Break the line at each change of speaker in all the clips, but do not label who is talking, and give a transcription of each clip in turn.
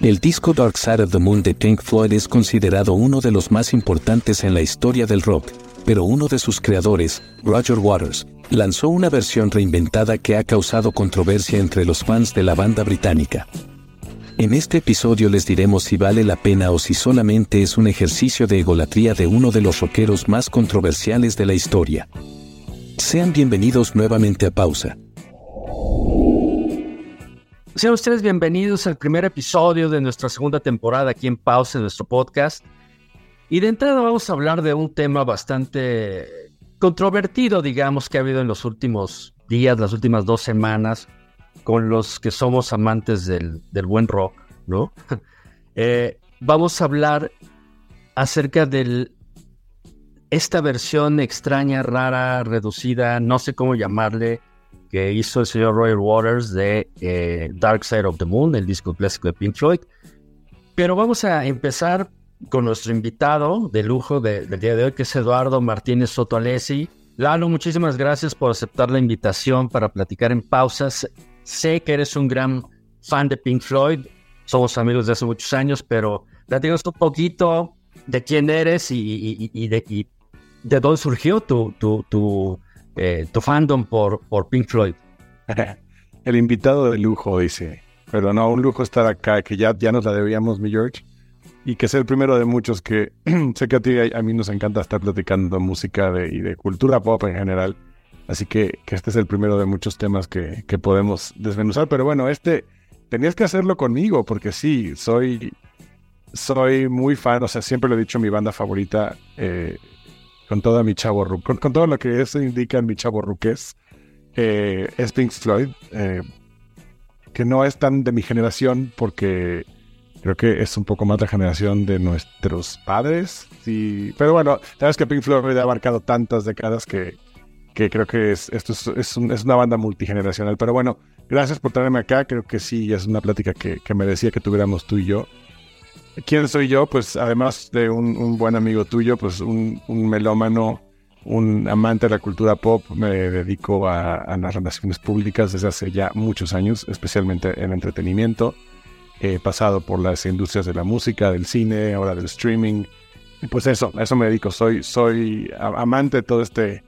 El disco Dark Side of the Moon de Pink Floyd es considerado uno de los más importantes en la historia del rock, pero uno de sus creadores, Roger Waters, lanzó una versión reinventada que ha causado controversia entre los fans de la banda británica. En este episodio les diremos si vale la pena o si solamente es un ejercicio de egolatría de uno de los rockeros más controversiales de la historia. Sean bienvenidos nuevamente a Pausa.
Sean ustedes bienvenidos al primer episodio de nuestra segunda temporada aquí en Pausa, en nuestro podcast. Y de entrada vamos a hablar de un tema bastante controvertido, digamos, que ha habido en los últimos días, las últimas dos semanas, con los que somos amantes del, buen rock, ¿no? Eh, vamos a hablar acerca de esta versión extraña, rara, reducida, no sé cómo llamarle, que hizo el señor Roger Waters de eh, Dark Side of the Moon, el disco clásico de Pink Floyd. Pero vamos a empezar con nuestro invitado de lujo del día de hoy, que es Eduardo Martínez Soto Alessi. Lalo, muchísimas gracias por aceptar la invitación para platicar en pausas. Sé que eres un gran fan de Pink Floyd, somos amigos de hace muchos años, pero platícanos un poquito de quién eres y, de, de, dónde surgió tu, tu, tu eh, tu fandom por, por Pink Floyd.
El invitado de lujo, dice. Pero no, un lujo estar acá, que ya, ya nos la debíamos, mi George. Y que sea el primero de muchos que sé que a ti a, mí nos encanta estar platicando música y de cultura pop en general. Así que, que este es el primero de muchos temas que, que podemos desmenuzar. Pero bueno, este tenías que hacerlo conmigo, porque sí, soy, soy muy fan, o sea, siempre lo he dicho, mi banda favorita eh, con toda mi chavo con, con, todo lo que eso indica en mi chavo ruques, eh, es Pink Floyd, eh, que no es tan de mi generación porque creo que es un poco más la generación de nuestros padres. Pero bueno, sabes que Pink Floyd ha abarcado tantas décadas que, que creo que es, esto es, es, es, una banda multigeneracional. Pero bueno, gracias por traerme acá. Creo que sí, es una plática que, que merecía que tuviéramos tú y yo. ¿Quién soy yo? Pues además de un, buen amigo tuyo, pues un, melómano, un amante de la cultura pop, me dedico a, las relaciones públicas desde hace ya muchos años, especialmente en entretenimiento. He pasado por las industrias de la música, del cine, ahora del streaming. Pues eso, a eso me dedico. Soy, soy amante de todo este,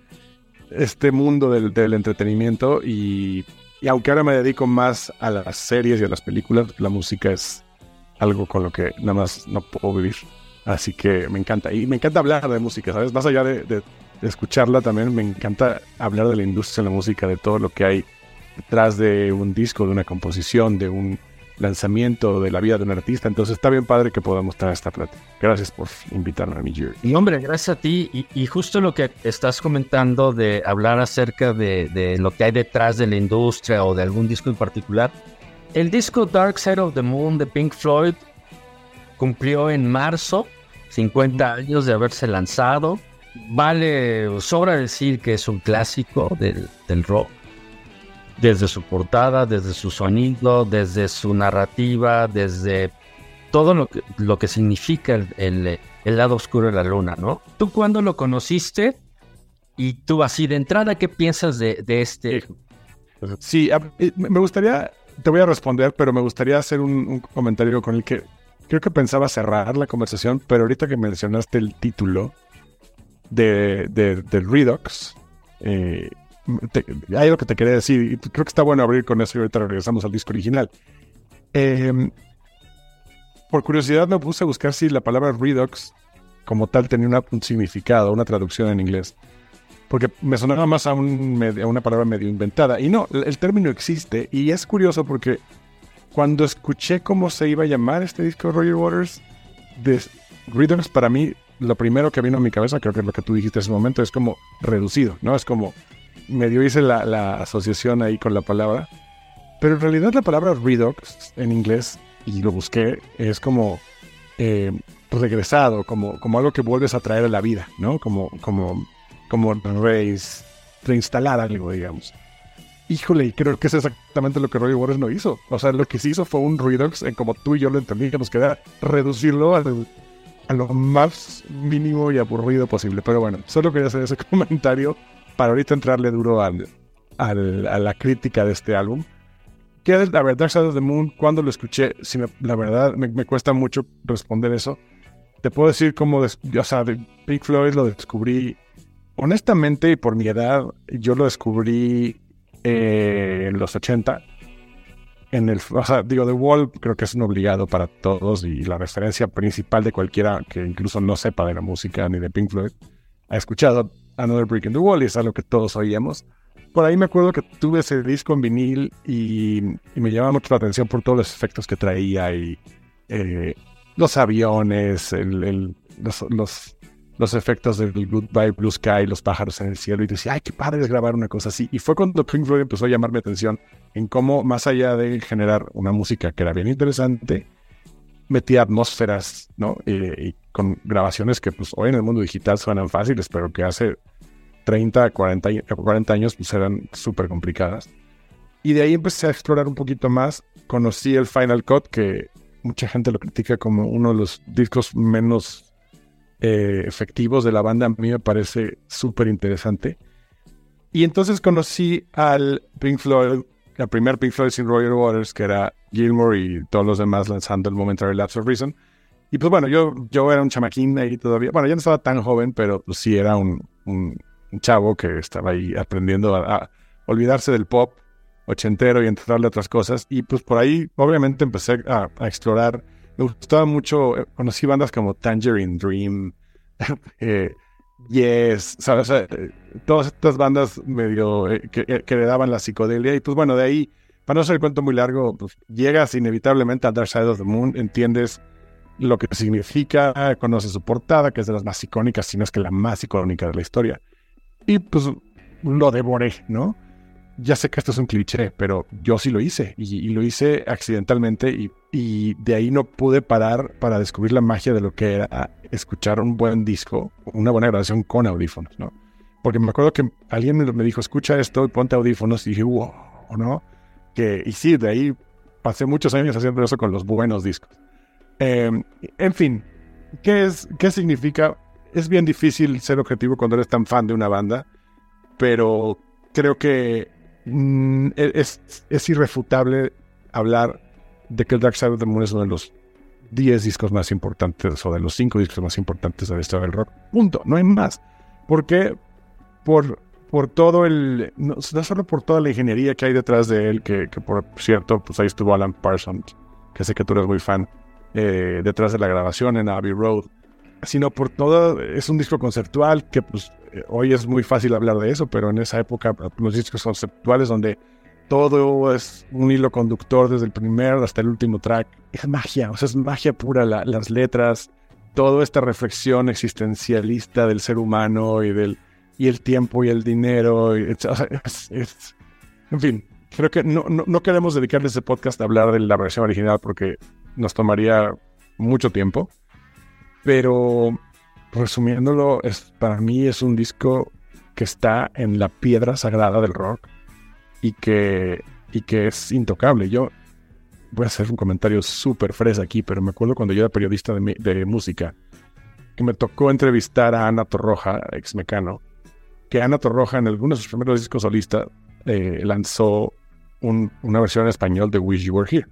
este mundo del, entretenimiento y, y aunque ahora me dedico más a las series y a las películas, la música es algo con lo que nada más no puedo vivir. Así que me encanta. Y me encanta hablar de música, ¿sabes? Más allá de, escucharla también, me encanta hablar de la industria de la música, de todo lo que hay detrás de un disco, de una composición, de un lanzamiento, de la vida de un artista. Entonces está bien padre que podamos tener esta plática. Gracias por invitarme a mi Jerry.
Y hombre, gracias a ti. Y, justo lo que estás comentando de hablar acerca de lo que hay detrás de la industria o de algún disco en particular el disco Dark Side of the Moon de Pink Floyd cumplió en marzo 50 años de haberse lanzado. Vale, sobra decir que es un clásico del, rock. Desde su portada, desde su sonido, desde su narrativa, desde todo lo que, lo que significa el, lado oscuro de la luna, ¿no? ¿Tú cuándo lo conociste? Y tú así de entrada, ¿qué piensas de, de este?
Sí, eh, me gustaría te voy a responder, pero me gustaría hacer un, comentario con el que creo que pensaba cerrar la conversación, pero ahorita que mencionaste el título de, de, Redux, eh, hay algo que te quería decir, y creo que está bueno abrir con eso y ahorita regresamos al disco original. Em, por curiosidad me puse a buscar si la palabra Redux como tal tenía un significado, una traducción en inglés porque me sonaba más a, una palabra medio inventada. Y no, el término existe y es curioso porque cuando escuché cómo se iba a llamar este disco de Roger Waters, de Redux para mí, lo primero que vino a mi cabeza, creo que es lo que tú dijiste en ese momento, es como reducido, ¿no? Es como, medio hice la, asociación ahí con la palabra, pero en realidad la palabra Redux en inglés, y lo busqué, es como eh, regresado, como, como algo que vuelves a traer a la vida, ¿no? Como, como como reinstalar algo, digamos. Híjole, creo que es exactamente lo que Roger Waters no hizo. O sea, lo que se hizo fue un Redux, en como tú y yo lo entendí, que nos queda reducirlo a lo más mínimo y aburrido posible. Pero bueno, solo quería hacer ese comentario para ahorita entrarle duro al, a la crítica de este álbum. ¿qué es la verdad Dark Side of the Moon? Cuando lo escuché, si la verdad me, cuesta mucho responder eso. Te puedo decir cómo, o sea, Pink Floyd lo descubrí, honestamente, y por mi edad, yo lo descubrí eh, en los 80. En el, o sea, digo, The Wall creo que es un obligado para todos y la referencia principal de cualquiera que incluso no sepa de la música ni de Pink Floyd ha escuchado Another Brick in the Wall y es algo que todos oíamos. Por ahí me acuerdo que tuve ese disco en vinil y, me llamaba mucho la atención por todos los efectos que traía y eh, los aviones, los, los, efectos del Goodbye Blue Sky, los pájaros en el cielo y decía, ay, qué padre es grabar una cosa así. Y fue cuando Pink Floyd empezó a llamar mi atención en cómo, más allá de generar una música que era bien interesante, metía atmósferas, ¿no? y con grabaciones que pues hoy en el mundo digital suenan fáciles, pero que hace 30, 40, 40 años pues eran súper complicadas. Y de ahí empecé a explorar un poquito más. Conocí el Final Cut, que mucha gente lo critica como uno de los discos menos eh, efectivos de la banda. A mí me parece súper interesante. Y entonces conocí al Pink Floyd, el primer Pink Floyd sin Roger Waters, que era Gilmore y todos los demás lanzando el Momentary Lapse of Reason. Y pues bueno, yo, yo era un chamaquín ahí todavía. Bueno, ya no estaba tan joven, pero pues sí era un, un chavo que estaba ahí aprendiendo a, olvidarse del pop ochentero y entrarle a otras cosas. Y pues por ahí, obviamente, empecé a, explorar. Me gustaba mucho, eh, conocí bandas como Tangerine Dream, eh, Yes, ¿sabes? Eh, todas estas bandas medio que, le daban la psicodelia. Y pues bueno, de ahí, para no hacer el cuento muy largo, pues llegas inevitablemente a Dark Side of the Moon, entiendes lo que significa, conoces su portada, que es de las más icónicas, si no es que la más icónica de la historia. Y pues lo devoré, ¿no? Ya sé que esto es un cliché, pero yo sí lo hice y, lo hice accidentalmente y, y, de ahí no pude parar para descubrir la magia de lo que era escuchar un buen disco, una buena grabación con audífonos, ¿no? Porque me acuerdo que alguien me dijo, escucha esto y ponte audífonos y dije, wow, ¿no? Que, y sí, de ahí pasé muchos años haciendo eso con los buenos discos. Em, en fin, ¿qué, es, ¿qué significa es bien difícil ser objetivo cuando eres tan fan de una banda, pero creo que mm, e-, es, es, irrefutable hablar de que el Dark Side of the Moon es uno de los 10 discos más importantes o de los 5 discos más importantes de la historia del rock. Punto, no hay más. ¿Por qué? Por, por todo el. No, solo por toda la ingeniería que hay detrás de él, que, por cierto, pues ahí estuvo Alan Parsons, que sé que tú eres muy fan, eh, detrás de la grabación en Abbey Road sino por todo, es un disco conceptual que pues hoy es muy fácil hablar de eso, pero en esa época los discos conceptuales donde todo es un hilo conductor desde el primer hasta el último track, es magia, o sea, es magia pura, las letras, toda esta reflexión existencialista del ser humano y del y el tiempo y el dinero, en fin, creo que no, no, no queremos dedicarle ese podcast a hablar de la versión original porque nos tomaría mucho tiempo. Pero resumiéndolo, es, para mí es un disco que está en la piedra sagrada del rock y que, y que es intocable. Yo voy a hacer un comentario súper fresa aquí, pero me acuerdo cuando yo era periodista de, música, que me tocó entrevistar a Ana Torroja, ex Mecano, que Ana Torroja en algunos de sus primeros discos solistas eh, lanzó una versión en español de Wish You Were Here.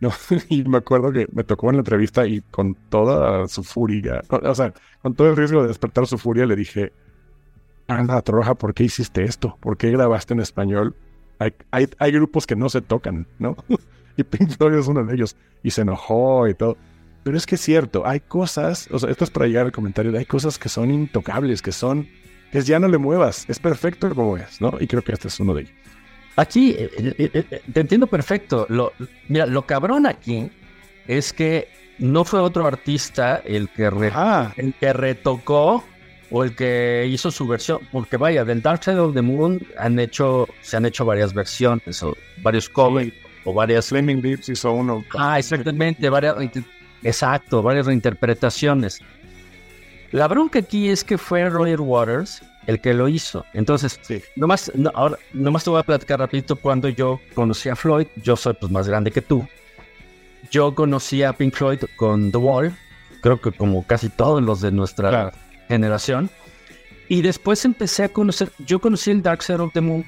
Y me acuerdo que me tocó en la entrevista y con toda su furia, o sea, con todo el riesgo de despertar su furia, le dije, Ana Troja, ¿por qué hiciste esto? ¿Por qué grabaste en español? Hay, hay, grupos que no se tocan, ¿no? y Pink Floyd es uno de ellos. Y se enojó y todo. Pero es que es cierto, hay cosas, o sea, esto es para llegar al comentario, hay cosas que son intocables, que son, que ya no le muevas, es perfecto como es, ¿no? Y creo que este es uno de ellos.
Aquí eh, eh, eh, te entiendo perfecto. Lo, mira, lo cabrón aquí es que no fue otro artista el que, el que retocó o el que hizo su versión, porque vaya, del Dark Side of the Moon han hecho, se han hecho varias versiones o varios covers o varias.
Flaming Lips hizo uno.
Ah, exactamente, varias, exacto, varias reinterpretaciones. La bronca aquí es que fue Roger Waters el que lo hizo. Entonces, sí. nomás, ahora, nomás te voy a platicar rapidito cuando yo conocí a Floyd. Yo soy pues más grande que tú. Yo conocí a Pink Floyd con The Wall, creo que como casi todos los de nuestra generación. Y después empecé a conocer, yo conocí el Dark Side of the Moon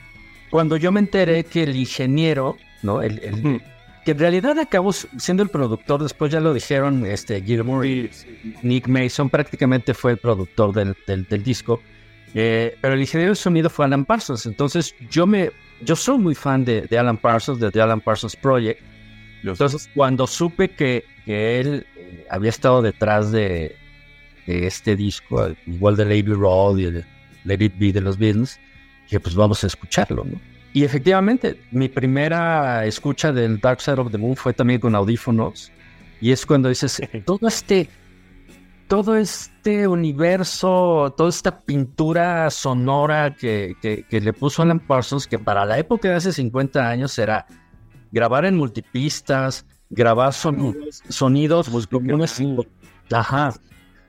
cuando yo me enteré que el ingeniero ¿no? El, el, que en realidad acabó siendo el productor, después ya lo dijeron este, Gilmour y Nick Mason, prácticamente fue el productor del, del, disco, eh, pero el ingeniero de sonido fue Alan Parsons, entonces yo me yo soy muy fan de, de Alan Parsons, de The Alan Parsons Project, entonces cuando supe que, que él eh, había estado detrás de, de, este disco, igual de Lady Road y de Let It Be de los Beatles, dije pues vamos a escucharlo, ¿no? Y efectivamente, mi primera escucha del Dark Side of the Moon fue también con audífonos. Y es cuando dices, todo este, todo este universo, toda esta pintura sonora que, que, le puso Alan Parsons, que para la época de hace 50 años era grabar en multipistas, grabar sonidos, sonidos pues, comunes, ajá,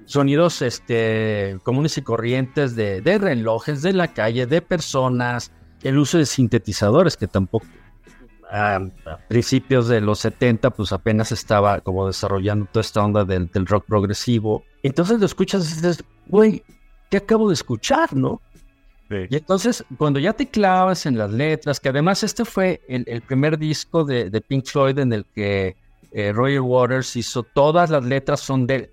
sonidos este, comunes y corrientes de, de relojes, de la calle, de personas, el uso de sintetizadores, que tampoco a, principios de los 70 pues apenas estaba como desarrollando toda esta onda del, rock progresivo. Entonces lo escuchas y dices, güey, ¿qué acabo de escuchar, no? Y entonces, cuando ya te clavas en las letras, que además este fue el, primer disco de, Pink Floyd en el que eh, Roger Waters hizo todas las letras son de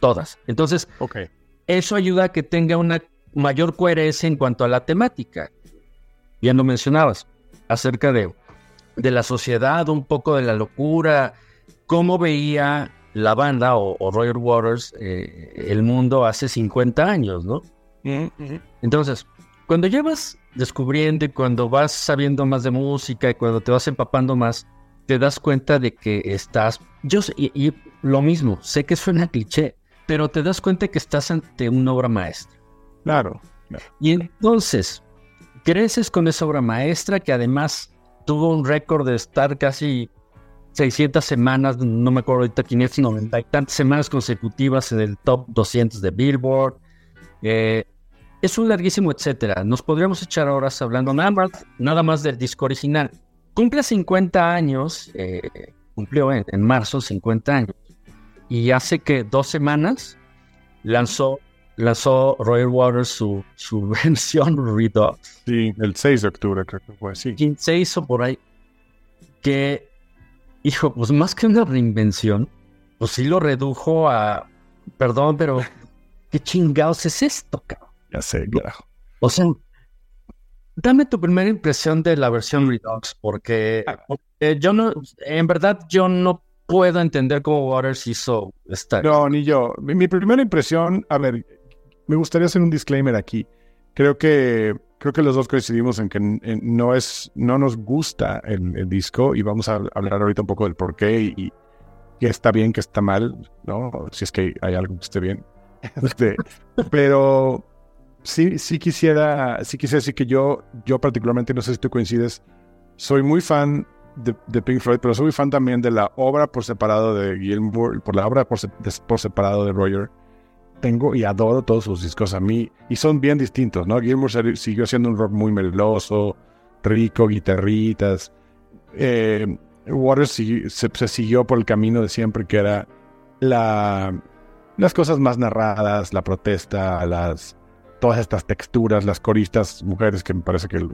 todas. Entonces, okay. eso ayuda a que tenga una mayor coherencia en cuanto a la temática bien lo mencionabas, acerca de, de la sociedad, un poco de la locura, cómo veía la banda o, Roger Waters eh, el mundo hace 50 años, ¿no? Entonces, cuando llevas descubriendo y cuando vas sabiendo más de música y cuando te vas empapando más, te das cuenta de que estás, yo y, y lo mismo, sé que suena cliché, pero te das cuenta que estás ante una obra maestra.
Claro.
claro. Y entonces, creces con esa obra maestra que además tuvo un récord de estar casi 600 semanas, no me acuerdo ahorita, 590 y tantas semanas consecutivas en el top 200 de Billboard. Eh, es un larguísimo etcétera. Nos podríamos echar horas hablando nada más, nada más del disco original. Cumple 50 años, eh, cumplió en, en marzo 50 años, y hace que dos semanas lanzó lanzó Royal Waters su, su versión Redux.
Sí, el 6 de octubre creo que fue, sí.
15 o por ahí. Que, hijo, pues más que una reinvención, pues sí lo redujo a, perdón, pero ¿qué chingados es esto, cabrón?
Ya sé, claro.
O sea, dame tu primera impresión de la versión Redux, porque, porque yo no, en verdad yo no puedo entender cómo Waters hizo esta.
No, ni yo. mi primera impresión, a ver, me gustaría hacer un disclaimer aquí. Creo que, creo que los dos coincidimos en que no, es, no nos gusta el, disco y vamos a hablar ahorita un poco del por qué y, qué está bien, qué está mal, ¿no? Si es que hay algo que esté bien. Este, pero sí, sí quisiera, sí quisiera decir que yo, yo particularmente, no sé si tú coincides, soy muy fan de, Pink Floyd, pero soy muy fan también de la obra por separado de Gilmour, por la obra por, por separado de Roger tengo y adoro todos sus discos a mí y son bien distintos, ¿no? Gilmour siguió siendo un rock muy meloso, rico, guitarritas. Eh, Waters se, siguió por el camino de siempre que era la, las cosas más narradas, la protesta, las todas estas texturas, las coristas mujeres que me parece que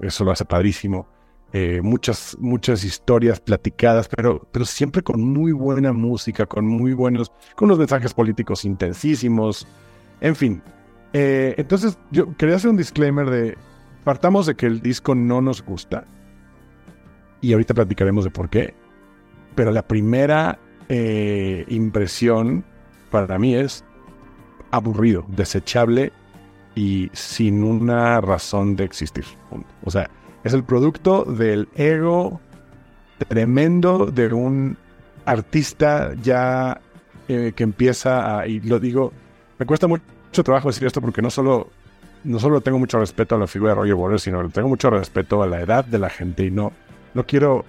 eso lo hace padrísimo. Eh, muchas, muchas historias platicadas, pero, pero siempre con muy buena música, con muy buenos, con unos mensajes políticos intensísimos, en fin. Eh, entonces, yo quería hacer un disclaimer de, partamos de que el disco no nos gusta, y ahorita platicaremos de por qué, pero la primera eh, impresión para mí es aburrido, desechable y sin una razón de existir. O sea, es el producto del ego tremendo de un artista ya eh, que empieza a, y lo digo, me cuesta mucho trabajo decir esto porque no solo, no solo tengo mucho respeto a la figura de Roger Waters, sino tengo mucho respeto a la edad de la gente y no, no quiero,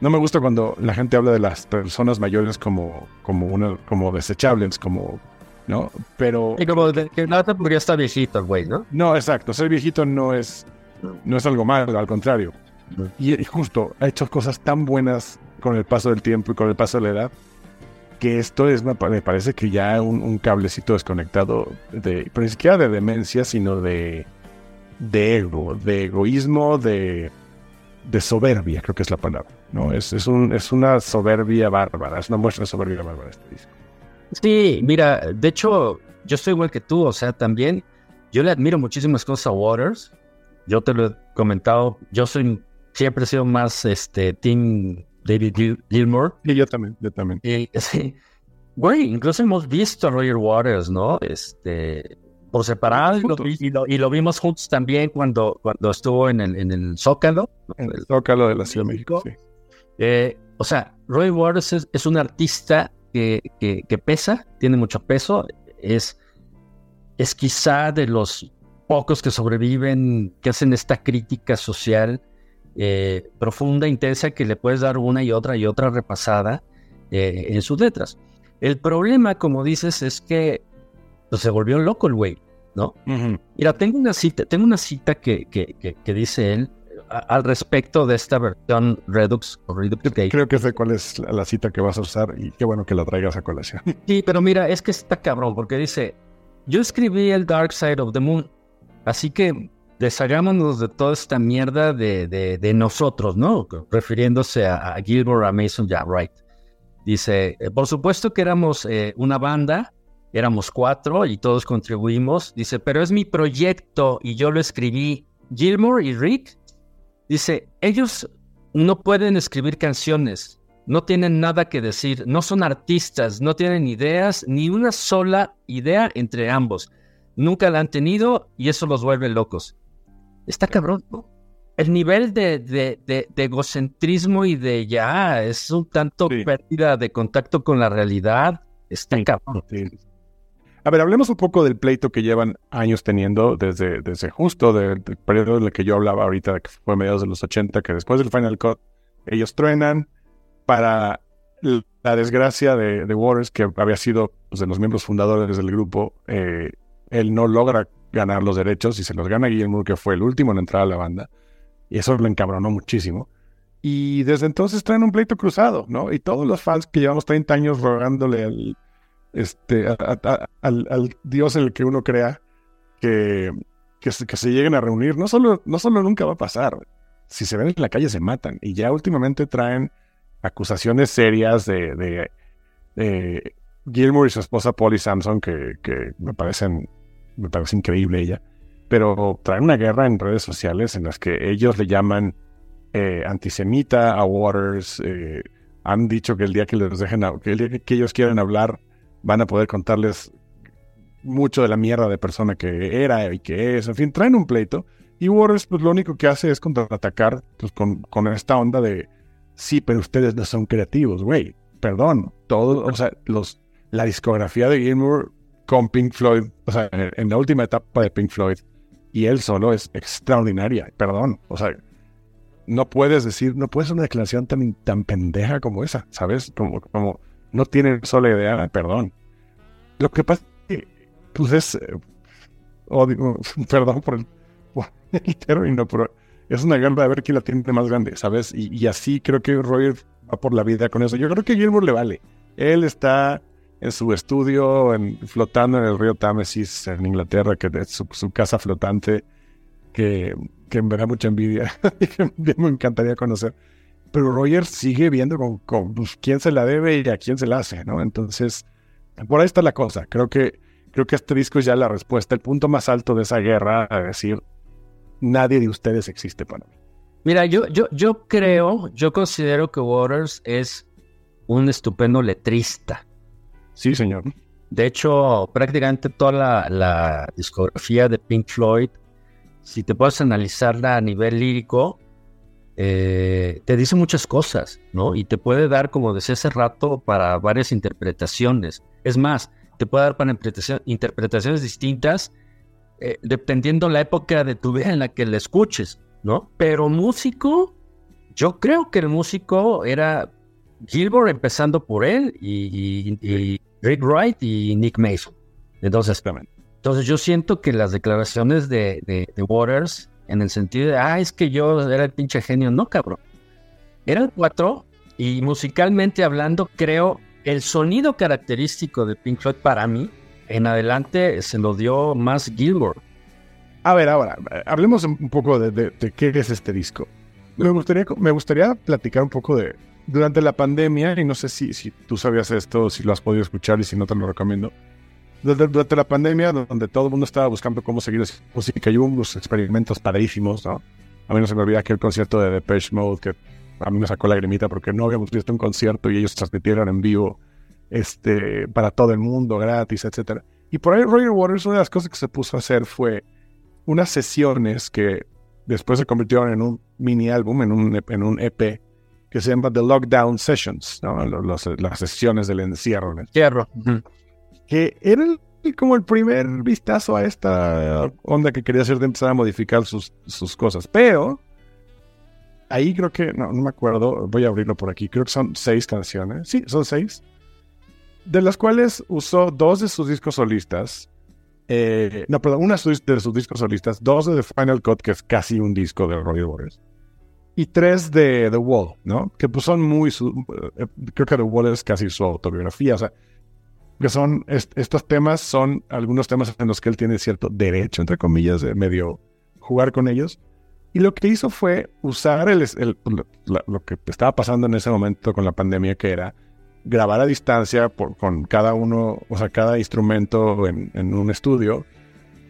no me gusta cuando la gente habla de las personas mayores como, como, una, como desechables, como, ¿no? Pero...
Y como que nada porque ya está viejito güey, ¿no?
No, exacto, ser viejito no es no es algo malo, al contrario. Y, justo ha hecho cosas tan buenas con el paso del tiempo y con el paso de la edad que esto es, me parece que ya un, cablecito desconectado, de, pero ni siquiera de demencia, sino de, de ego, de egoísmo, de, de soberbia, creo que es la palabra. ¿no? Es, es, un, es una soberbia bárbara, es una muestra de soberbia bárbara este disco.
Sí, mira, de hecho, yo estoy igual que tú, o sea, también yo le admiro muchísimas cosas a Waters. Yo te lo he comentado, yo soy, siempre he sido más este, Team David Gilmour.
Y yo también, yo también.
Y, sí, güey, incluso hemos visto a Roger Waters, ¿no? Este, por separado y lo, y, lo, vimos juntos también cuando, cuando estuvo en el, en el Zócalo.
En el Zócalo de la Ciudad de México, sí.
Eh, o sea, Roy Waters es, un artista que, que, pesa, tiene mucho peso, es, es quizá de los pocos que sobreviven, que hacen esta crítica social eh, profunda, intensa, que le puedes dar una y otra y otra repasada eh, en sus letras. El problema, como dices, es que pues, se volvió loco el güey, ¿no? Mira, tengo una cita, tengo una cita que, que, que dice él al respecto de esta versión Redux o Redux
Creo que sé cuál es la cita que vas a usar y qué bueno que la traigas a colación.
Sí, pero mira, es que está cabrón porque dice, yo escribí el Dark Side of the Moon, así que deshagámonos de toda esta mierda de, nosotros, ¿no? Refiriéndose a, Gilbert, a Mason, ya, right. Dice, eh, por supuesto que éramos eh, una banda, éramos cuatro y todos contribuimos. Dice, pero es mi proyecto y yo lo escribí. Gilmore y Rick Dice, ellos no pueden escribir canciones, no tienen nada que decir, no son artistas, no tienen ideas, ni una sola idea entre ambos. Nunca la han tenido y eso los vuelve locos. Está cabrón, El nivel de, de, egocentrismo y de ya es un tanto pérdida de contacto con la realidad. Está cabrón.
A ver, hablemos un poco del pleito que llevan años teniendo desde, desde justo del, periodo en el que yo hablaba ahorita, que fue mediados de los 80, que después del Final Cut ellos truenan para la desgracia de, Waters, que había sido pues, de los miembros fundadores del grupo, eh, él no logra ganar los derechos y se los gana Guillermo, que fue el último en entrar a la banda, y eso lo encabronó muchísimo. Y desde entonces traen un pleito cruzado, ¿no? Y todos los fans que llevamos 30 años rogándole al, este, al, Dios en el que uno crea, que, que, se, lleguen a reunir. No solo, no solo nunca va a pasar. Si se ven en la calle se matan. Y ya últimamente traen acusaciones serias de, de, Gilmour y su esposa Polly Samson, que, que, me parecen, me parece increíble ella. Pero traen una guerra en redes sociales en las que ellos le llaman eh, antisemita a Waters. Eh, han dicho que el día que les dejen, que, el día que ellos quieren hablar van a poder contarles mucho de la mierda de persona que era y que es. En fin, traen un pleito. Y Waters, pues lo único que hace es contraatacar pues, con, con esta onda de sí, pero ustedes no son creativos, güey. Perdón. Todo, o sea, los, la discografía de Gilmour con Pink Floyd, o sea, en, la última etapa de Pink Floyd, y él solo es extraordinaria. Perdón. O sea, no puedes decir, no puedes hacer una declaración tan, tan pendeja como esa, ¿sabes? Como, como no tienen sola idea, perdón. Lo que pasa es que, pues es, eh, perdón por el, término, pero es una guerra de ver quién la tiene más grande, ¿sabes? Y, así creo que Roger va por la vida con eso. Yo creo que Gilmour le vale. Él está en su estudio, flotando en el río Támesis en Inglaterra, que es su, casa flotante, que, que me da mucha envidia y que me encantaría conocer pero Roger sigue viendo con, pues, quién se la debe y a quién se la hace, ¿no? Entonces, por ahí está la cosa. Creo que, creo que este disco es ya la respuesta, el punto más alto de esa guerra, a decir, nadie de ustedes existe para mí.
Mira, yo, yo, yo creo, yo considero que Waters es un estupendo letrista.
Sí, señor.
De hecho, prácticamente toda la, discografía de Pink Floyd, si te puedes analizarla a nivel lírico, eh, te dice muchas cosas, ¿no? Y te puede dar, como decía hace rato, para varias interpretaciones. Es más, te puede dar para interpretaciones distintas eh, dependiendo la época de tu vida en la que la escuches, ¿no? Pero músico, yo creo que el músico era Gilbert empezando por él y, Rick Wright y Nick Mason. Entonces, entonces yo siento que las declaraciones de, de Waters en el sentido de, ah, es que yo era el pinche genio. No, cabrón. Eran cuatro y musicalmente hablando, creo, el sonido característico de Pink Floyd para mí, en adelante se lo dio más Gilmore.
A ver, ahora, hablemos un poco de, qué es este disco. Me gustaría, me gustaría platicar un poco de, durante la pandemia, y no sé si, si tú sabías esto, si lo has podido escuchar y si no te lo recomiendo. Durante, la pandemia, donde todo el mundo estaba buscando cómo seguir haciendo música, y hubo unos experimentos padrísimos, ¿no? A mí no se me olvida aquel concierto de Depeche Mode que a mí me sacó la grimita porque no habíamos visto un concierto y ellos transmitieron en vivo este, para todo el mundo, gratis, etc. Y por ahí Roger Waters, una de las cosas que se puso a hacer fue unas sesiones que después se convirtieron en un mini álbum, en un, en un EP, que se llama The Lockdown Sessions, ¿no? las sesiones del encierro.
Encierro.
Que era como el primer vistazo a esta onda que quería hacer de empezar a modificar sus, sus cosas. Pero ahí creo que, no, no me acuerdo, voy a abrirlo por aquí, creo que son seis canciones. Sí, son seis. De las cuales usó dos de sus discos solistas. Eh, no, perdón, una de sus discos solistas, dos de The Final Cut, que es casi un disco de Roger Waters y tres de The Wall, ¿no? Que pues son muy... Eh, creo que The Wall es casi su autobiografía, o sea, que son... estos temas son algunos temas en los que él tiene cierto derecho, entre comillas, de medio jugar con ellos. Y lo que hizo fue usar el, lo que estaba pasando en ese momento con la pandemia, que era grabar a distancia con cada uno, o sea, cada instrumento en, en un estudio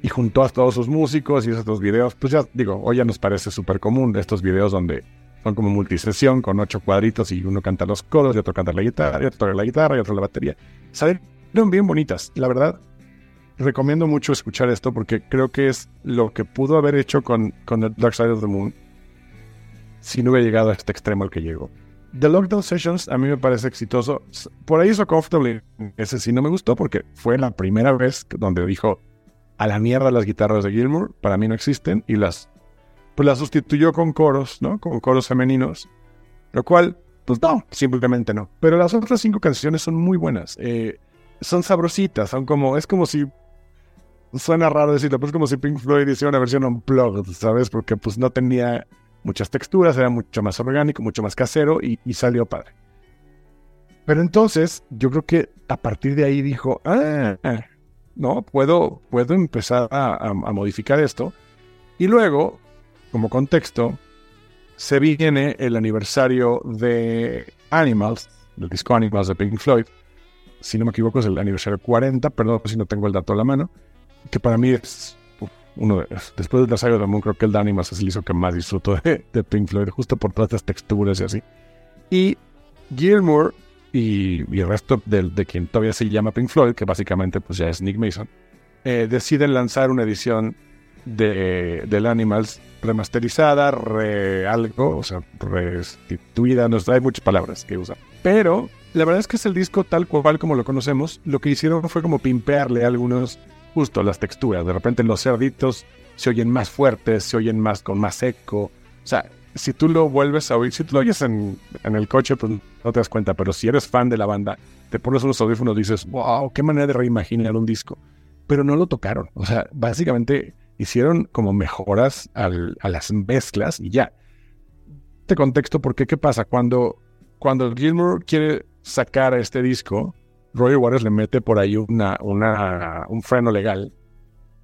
y juntó a todos sus músicos y esos videos, pues ya digo, hoy ya nos parece súper común estos videos donde son como multisesión con ocho cuadritos y uno canta los coros y otro canta la guitarra y otro la guitarra y otro la batería. Salieron bien bonitas, la verdad. Recomiendo mucho escuchar esto porque creo que es lo que pudo haber hecho con, con The Dark Side of the Moon si no hubiera llegado a este extremo al que llegó. The Lockdown Sessions a mí me parece exitoso. Por ahí hizo Comfortable. Ese sí no me gustó porque fue la primera vez donde dijo, a la mierda las guitarras de Gilmour, para mí no existen, y las, pues las sustituyó con coros, ¿no? Con coros femeninos, lo cual, pues no, simplemente no. Pero las otras cinco canciones son muy buenas, eh, son sabrositas, son como, es como si, suena raro decirlo, pero es como si Pink Floyd hiciera una versión unplugged, ¿sabes? Porque pues no tenía muchas texturas, era mucho más orgánico, mucho más casero y, salió padre. Pero entonces, yo creo que a partir de ahí dijo, ah, ¿no? Puedo, puedo empezar a, modificar esto. Y luego, como contexto, se viene el aniversario de Animals, del disco Animals de Pink Floyd. Si no me equivoco, es el aniversario 40, perdón si no tengo el dato a la mano, que para mí es uno de, después del aniversario de Moon, creo que el de Animals es el disco que más disfruto de, de Pink Floyd, justo por todas estas texturas y así. Y Gilmour y, el resto de, quien todavía se llama Pink Floyd, que básicamente pues ya es Nick Mason, eh, deciden lanzar una edición de, del Animals remasterizada, re algo, o sea, restituida, no hay muchas palabras que usan. Pero la verdad es que es el disco tal cual como lo conocemos. Lo que hicieron fue como pimpearle algunos, justo las texturas. De repente los cerditos se oyen más fuertes, se oyen más con más eco. O sea, si tú lo vuelves a oír, si tú lo oyes en, el coche, pues no te das cuenta, pero si eres fan de la banda, te pones unos audífonos y dices, wow, qué manera de reimaginar un disco. Pero no lo tocaron. O sea, básicamente hicieron como mejoras a las mezclas y ya. Este contexto, porque ¿qué pasa? Cuando, cuando Gilmour quiere sacar este disco, Roger Waters le mete por ahí una, una, un freno legal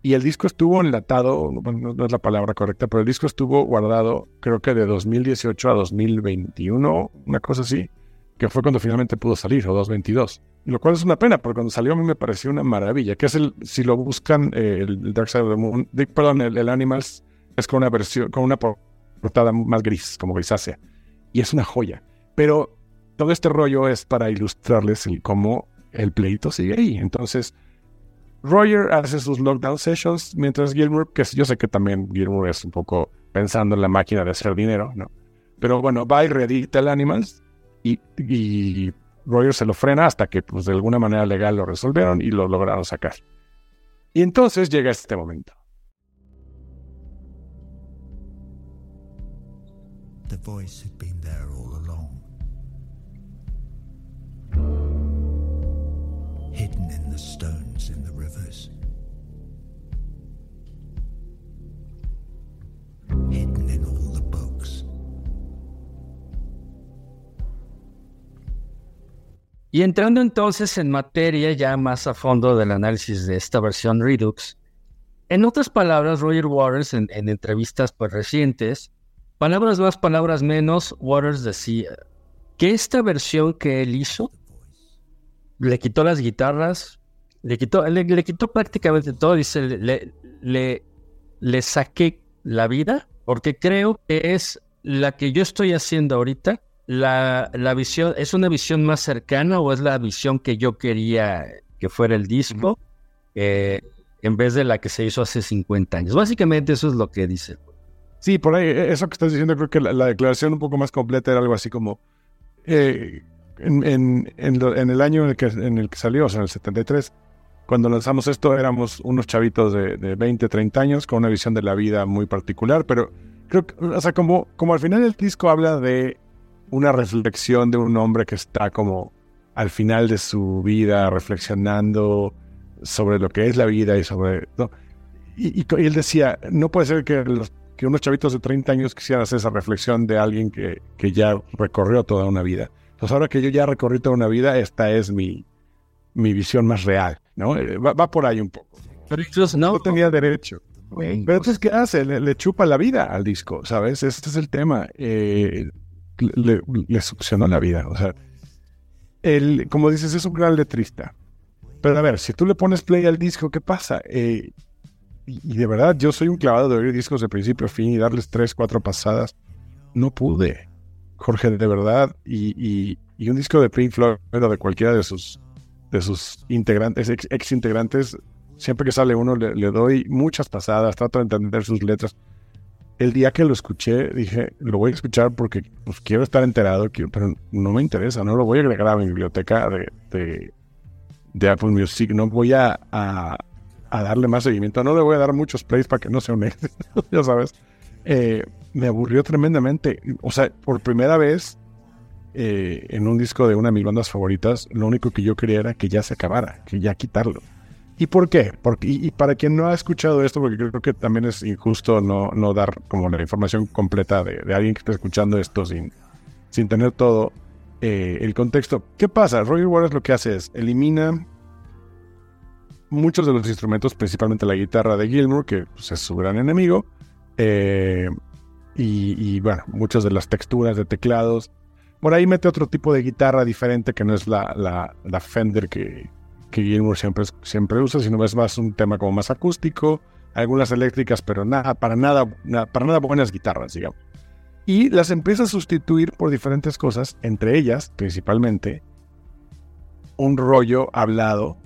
y el disco estuvo enlatado, no es la palabra correcta, pero el disco estuvo guardado creo que de 2018 a 2021, una cosa así, que fue cuando finalmente pudo salir, o 2022. Lo cual es una pena, porque cuando salió a mí me pareció una maravilla, que es el, si lo buscan, eh, el Dark Side of the Moon, perdón, el, Animals es con una versión, con una portada más gris, como grisácea, y es una joya. Pero todo este rollo es para ilustrarles el cómo el pleito sigue ahí. Entonces, Roger hace sus lockdown sessions, mientras Gilmour, que yo sé que también Gilmour es un poco pensando en la máquina de hacer dinero, ¿no? Pero bueno, va y reedita el Animals y, y Roger se lo frena hasta que, pues, de alguna manera legal lo resolvieron y lo lograron sacar. Y entonces llega este momento. The voice had been there all along. Hidden in
Y entrando entonces en materia ya más a fondo del análisis de esta versión Redux, en otras palabras, Roger Waters en, entrevistas pues, recientes palabras más, palabras menos, Waters decía que esta versión que él hizo le quitó las guitarras, le quitó, le, quitó prácticamente todo, dice, le, le, le saqué la vida, porque creo que es la que yo estoy haciendo ahorita, la, la, visión, ¿es una visión más cercana o es la visión que yo quería que fuera el disco eh, en vez de la que se hizo hace 50 años? Básicamente eso es lo que dice.
Sí, por ahí, e, eso que estás diciendo, creo que la, declaración un poco más completa era algo así como, eh, en, en, en, el año en el, que, en el que salió, o sea, en el 73, cuando lanzamos esto éramos unos chavitos de, de 20, 30 años con una visión de la vida muy particular, pero creo que, o sea, como, como al final el disco habla de una reflexión de un hombre que está como al final de su vida reflexionando sobre lo que es la vida y sobre... Y, él decía, no puede ser que, que unos chavitos de 30 años quisieran hacer esa reflexión de alguien que, que ya recorrió toda una vida. Entonces ahora que yo ya recorrí toda una vida, esta es mi, mi visión más real, ¿no? Eh, va, por ahí un poco.
Pero incluso no,
no tenía derecho. Pero entonces, ¿qué hace? Le, chupa la vida al disco, ¿sabes? Este es el tema. Eh, le, succionó la vida. O sea, él, como dices, es un gran letrista. Pero a ver, si tú le pones play al disco, ¿qué pasa? Eh, y, de verdad, yo soy un clavado de oír discos de principio a fin y darles tres, cuatro pasadas. No pude, Jorge, de verdad. Y, un disco de Pink Floyd o de cualquiera de sus, de sus integrantes, ex, integrantes, siempre que sale uno le doy muchas pasadas, trato de entender sus letras el día que lo escuché, dije, lo voy a escuchar porque pues, quiero estar enterado, pero no me interesa, no lo voy a agregar a mi biblioteca de, de, Apple Music, no voy a, a, darle más seguimiento, no le voy a dar muchos plays para que no sea un éxito, ya sabes. Eh, me aburrió tremendamente. O sea, por primera vez eh, en un disco de una de mis bandas favoritas, lo único que yo quería era que ya se acabara, que ya quitarlo. ¿Y por qué? Porque, y, para quien no ha escuchado esto, porque creo que también es injusto no, no dar como la información completa de, alguien que está escuchando esto sin, sin tener todo eh, el contexto. ¿Qué pasa? Roger Waters lo que hace es elimina muchos de los instrumentos, principalmente la guitarra de Gilmour, que pues, es su gran enemigo, eh, y, bueno, muchas de las texturas de teclados. Por ahí mete otro tipo de guitarra diferente que no es la, la Fender que, que Gilmour siempre, siempre usa, sino es más un tema como más acústico, algunas eléctricas, pero nada, para nada, para nada buenas guitarras, digamos. Y las empieza a sustituir por diferentes cosas, entre ellas, principalmente, un rollo hablado.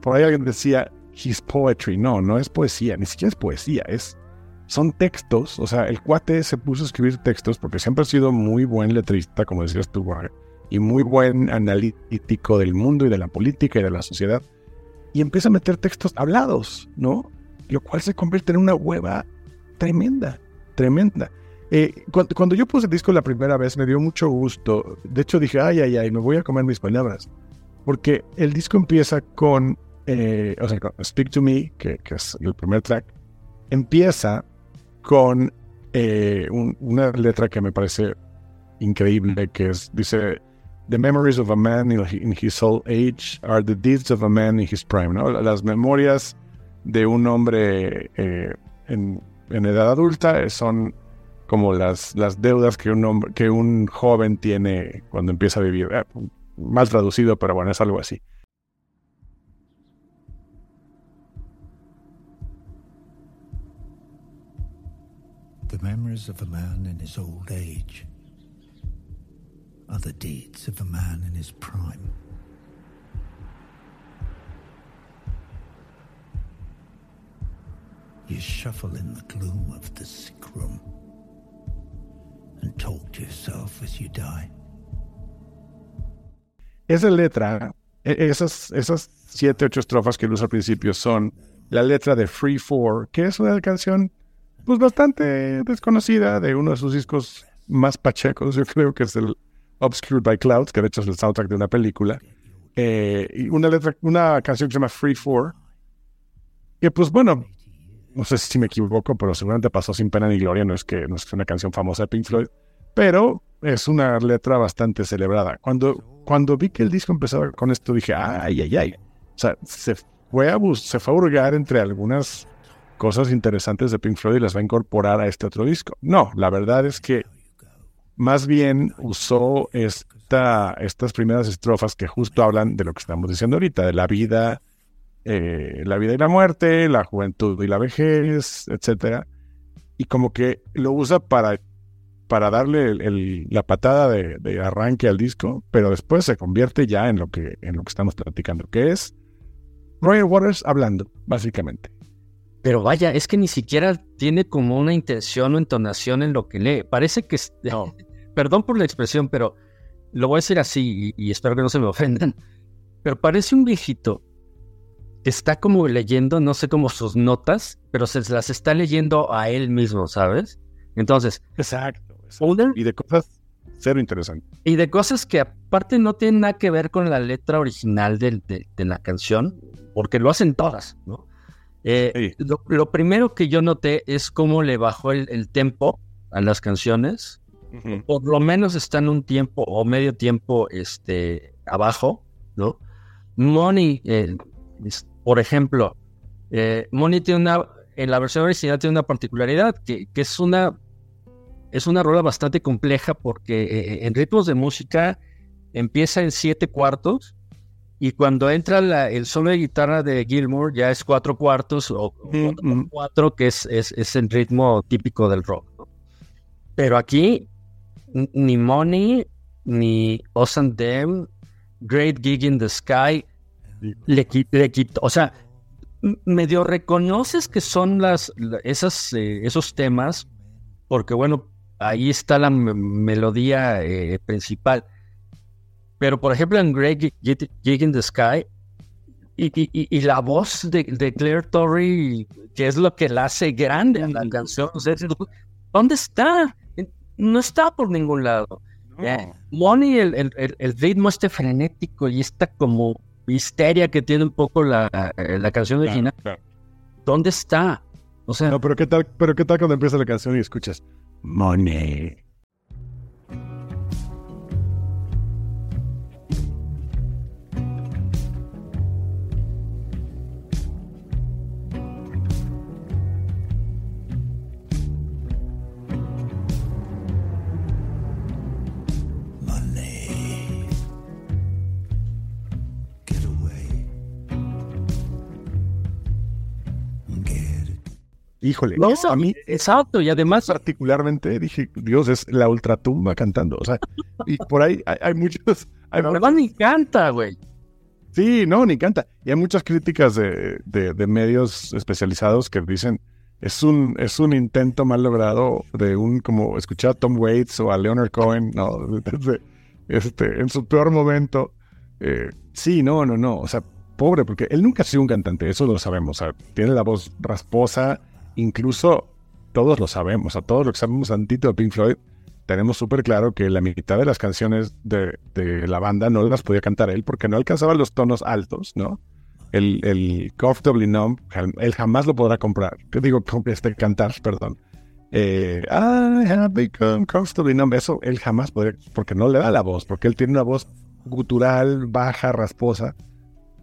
por ahí alguien decía, his poetry. No, no es poesía, ni siquiera es poesía, es, son textos. O sea, el cuate se puso a escribir textos porque siempre ha sido muy buen letrista, como decías tú, y muy buen analítico del mundo y de la política y de la sociedad. Y empieza a meter textos hablados, ¿no? Lo cual se convierte en una hueva tremenda, tremenda. Eh, cuando, yo puse el disco la primera vez me dio mucho gusto. De hecho dije, ay, ay, ay, me voy a comer mis palabras. Porque el disco empieza con, eh, o sea, Speak to Me, que, es el primer track, empieza con eh, una letra que me parece increíble, que es, dice, The memories of a man in his old age are the deeds of a man in his prime. ¿no? Las memorias de un hombre eh, en, edad adulta son como las, las deudas que un, hombre, que un joven tiene cuando empieza a vivir. Eh, mal traducido, pero bueno, es algo así. The memories of a man in his old age are the deeds of a man in his prime. You shuffle in the gloom of the sick room and talk to yourself as you die. Esa letra, esas, esas siete, ocho estrofas que usa al principio son la letra de Free Four, que es una canción pues bastante desconocida de uno de sus discos más pachecos, yo creo que es el Obscured by Clouds, que de hecho es el soundtrack de una película, eh, y una, letra, una canción que se llama Free For, que pues bueno, no sé si me equivoco, pero seguramente pasó sin pena ni gloria, no es que no es una canción famosa de Pink Floyd, pero es una letra bastante celebrada. Cuando, cuando vi que el disco empezaba con esto, dije, ay, ay, ay. O sea, se fue a, se fue a hurgar entre algunas cosas interesantes de Pink Floyd y las va a incorporar a este otro disco. No, la verdad es que más bien usó esta, estas primeras estrofas que justo hablan de lo que estamos diciendo ahorita, de la vida, eh, la vida y la muerte, la juventud y la vejez, etcétera. Y como que lo usa para, para darle la patada de, arranque al disco, pero después se convierte ya en lo que, en lo que estamos platicando, que es Roger Waters hablando, básicamente.
Pero vaya, es que ni siquiera tiene como una intención o entonación en lo que lee. Parece que... Perdón por la expresión, pero lo voy a decir así y, espero que no se me ofendan. Pero parece un viejito que está como leyendo, no sé cómo sus notas, pero se las está leyendo a él mismo, ¿sabes? Entonces...
Exacto. y de cosas cero interesantes.
Y de cosas que aparte no tienen nada que ver con la letra original de, de la canción, porque lo hacen todas, ¿no? Eh, lo, primero que yo noté es cómo le bajó el, tempo a las canciones. Por lo menos están un tiempo o medio tiempo este, abajo, ¿no? Money, eh, por ejemplo, eh, Money tiene una, en la versión original tiene una particularidad, que, que es una es una rola bastante compleja porque en ritmos de música empieza en siete cuartos y cuando entra el solo de guitarra de Gilmour ya es cuatro cuartos o, cuatro, que es, es, el ritmo típico del rock. Pero aquí ni Money, ni and Them, Great Gig in the Sky, le, le quitó, o sea, medio reconoces que son las, esas, eh, esos temas, porque bueno, ahí está la melodía eh, principal pero, por ejemplo, en Great Gig in the Sky, y, la voz de, Claire Torrey, que es lo que la hace grande a la canción, ¿dónde está? No está por ningún lado. Money, el, el, ritmo este frenético y esta como histeria que tiene un poco la, la canción original, ¿dónde está?
O sea, no, pero qué tal, pero qué tal cuando empieza la canción y escuchas Money. Híjole, a mí.
Exacto, y además.
Particularmente dije, Dios, es la ultratumba cantando. O sea, y por ahí hay, muchos. Hay
ni canta, güey.
Sí, no, ni canta. Y hay muchas críticas de, de, medios especializados que dicen es un, es un intento mal logrado de un, como escuchar a Tom Waits o a Leonard Cohen, no, este, en su peor momento. Eh, sí, no, no, no. O sea, pobre, porque él nunca ha sido un cantante, eso lo sabemos. O sea, tiene la voz rasposa incluso todos lo sabemos, a todos los que sabemos tantito de Pink Floyd, tenemos súper claro que la mitad de las canciones de, la banda no las podía cantar él porque no alcanzaba los tonos altos, ¿no? El, el Comfortably Numb, él jamás lo podrá comprar. ¿Qué digo? Este, cantar, perdón. Eh, I have become comfortably numb. Eso él jamás podría, porque no le da la voz, porque él tiene una voz gutural, baja, rasposa.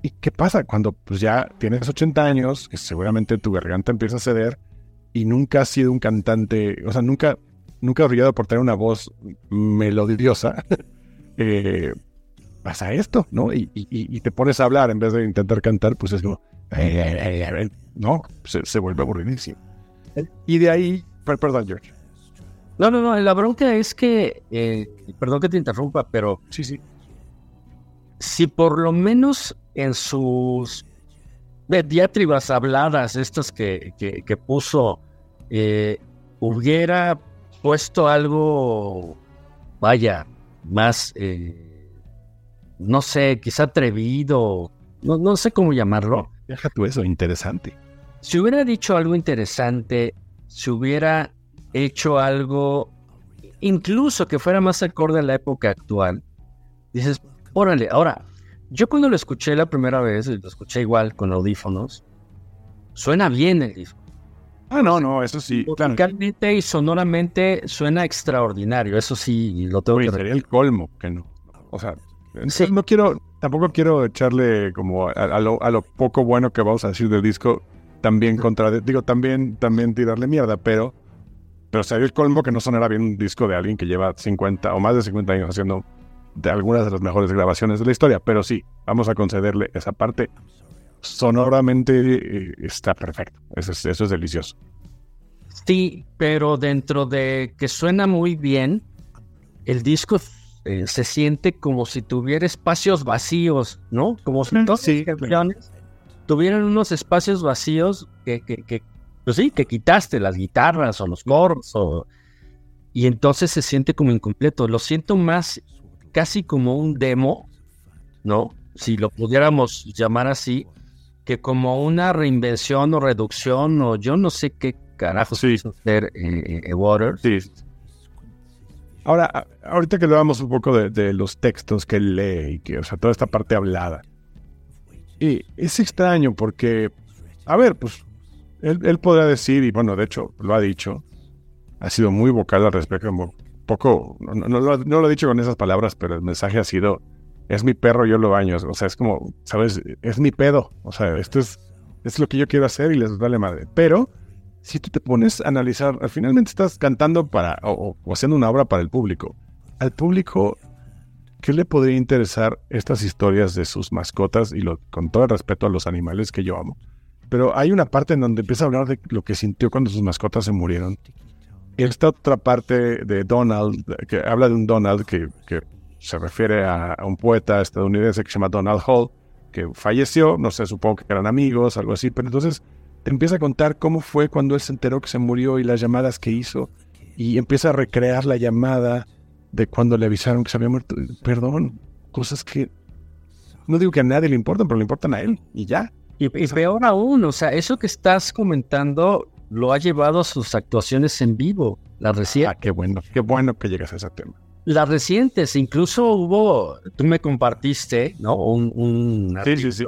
¿Y qué pasa cuando pues ya tienes 80 años, seguramente tu garganta empieza a ceder y nunca has sido un cantante, o sea, nunca, nunca has brillado por tener una voz melodiosa? eh, pasa esto, ¿no? Y, te pones a hablar en vez de intentar cantar, pues es como, no, se, vuelve aburridísimo. Y de ahí, perdón, George.
No, no, no, la bronca es que, eh, perdón que te interrumpa, pero
sí, sí.
Si por lo menos en sus diatribas habladas, estas que, que, puso, eh, hubiera puesto algo, vaya, más, eh, no sé, quizá atrevido, no, no sé cómo llamarlo.
Deja tú eso, interesante.
Si hubiera dicho algo interesante, si hubiera hecho algo, incluso que fuera más acorde a la época actual, dices, órale, ahora, yo cuando lo escuché la primera vez, lo escuché igual con audífonos, suena bien el disco.
Ah, no, no, eso sí.
Musicalmente y sonoramente suena extraordinario, eso sí, lo tengo que
Sería el colmo que no. O sea, no quiero, tampoco quiero echarle como a, lo, poco bueno que vamos a decir del disco, también contra, digo, también, también tirarle mierda, pero, pero sería el colmo que no sonara bien un disco de alguien que lleva 50 o más de 50 años haciendo de algunas de las mejores grabaciones de la historia, pero sí, vamos a concederle esa parte. Sonoramente eh, está perfecto, eso es, eso es delicioso.
Sí, pero dentro de que suena muy bien, el disco eh, se siente como si tuviera espacios vacíos, ¿no? Como si todas las canciones tuvieran unos espacios vacíos que, que, que, pues sí, que quitaste las guitarras o los coros o, y entonces se siente como incompleto. Lo siento más casi como un demo, ¿no? Si lo pudiéramos llamar así, que como una reinvención o reducción o yo no sé qué carajo
sí.
hacer eh, eh, Waters.
Sí. Ahora, ahorita que hablamos un poco de, de, los textos que él lee y que, o sea, toda esta parte hablada. Y es extraño porque, a ver, pues, él, él podrá decir, y bueno, de hecho, lo ha dicho, ha sido muy vocal al respecto, poco, no, no, lo ha dicho con esas palabras, pero el mensaje ha sido, es mi perro, yo lo baño, o sea, es como, ¿sabes? Es mi pedo, o sea, esto es, es lo que yo quiero hacer y les vale madre, pero si tú te pones a analizar, finalmente estás cantando para o, o, haciendo una obra para el público. Al público, ¿qué le podría interesar estas historias de sus mascotas? Y lo, con todo el respeto a los animales que yo amo. Pero hay una parte en donde empieza a hablar de lo que sintió cuando sus mascotas se murieron. Y esta otra parte de Donald, que habla de un Donald que, que se refiere a, un poeta estadounidense que se llama Donald Hall, que falleció, no sé, supongo que eran amigos, algo así, pero entonces te empieza a contar cómo fue cuando él se enteró que se murió y las llamadas que hizo. Y empieza a recrear la llamada de cuando le avisaron que se había muerto. Perdón, cosas que no digo que a nadie le importan, pero le importan a él y ya.
Y peor aún, o sea, eso que estás comentando lo ha llevado a sus actuaciones en vivo, las recientes.
Ah, qué bueno, qué bueno que llegas a ese tema.
Las recientes, incluso hubo, tú me compartiste, ¿no? Un, un
sí, sí, sí